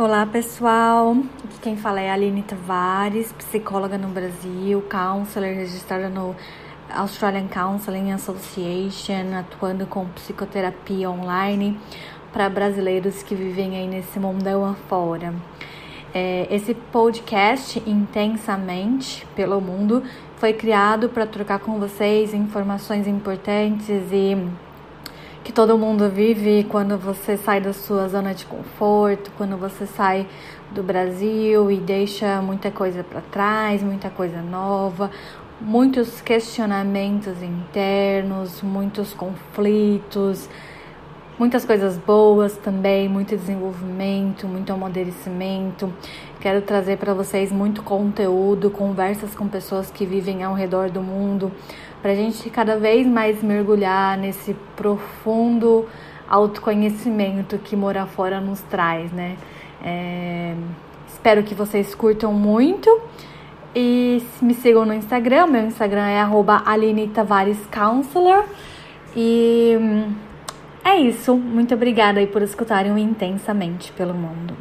Olá pessoal, aqui quem fala é a Aline Tavares, psicóloga no Brasil, counselor registrada no Australian Counseling Association, atuando com psicoterapia online para brasileiros que vivem aí nesse mundão afora. É, esse podcast intensamente pelo mundo foi criado para trocar com vocês informações importantes e que todo mundo vive quando você sai da sua zona de conforto, quando você sai do Brasil e deixa muita coisa para trás, muita coisa nova, muitos questionamentos internos, muitos conflitos, muitas coisas boas também, muito desenvolvimento, muito amadurecimento. Quero trazer para vocês muito conteúdo, conversas com pessoas que vivem ao redor do mundo para a gente cada vez mais mergulhar nesse profundo autoconhecimento que morar fora nos traz, né? É, espero que vocês curtam muito e me sigam no Instagram. Meu Instagram é Aline Tavares Counselor. E é isso. Muito obrigada aí por escutarem intensamente pelo mundo.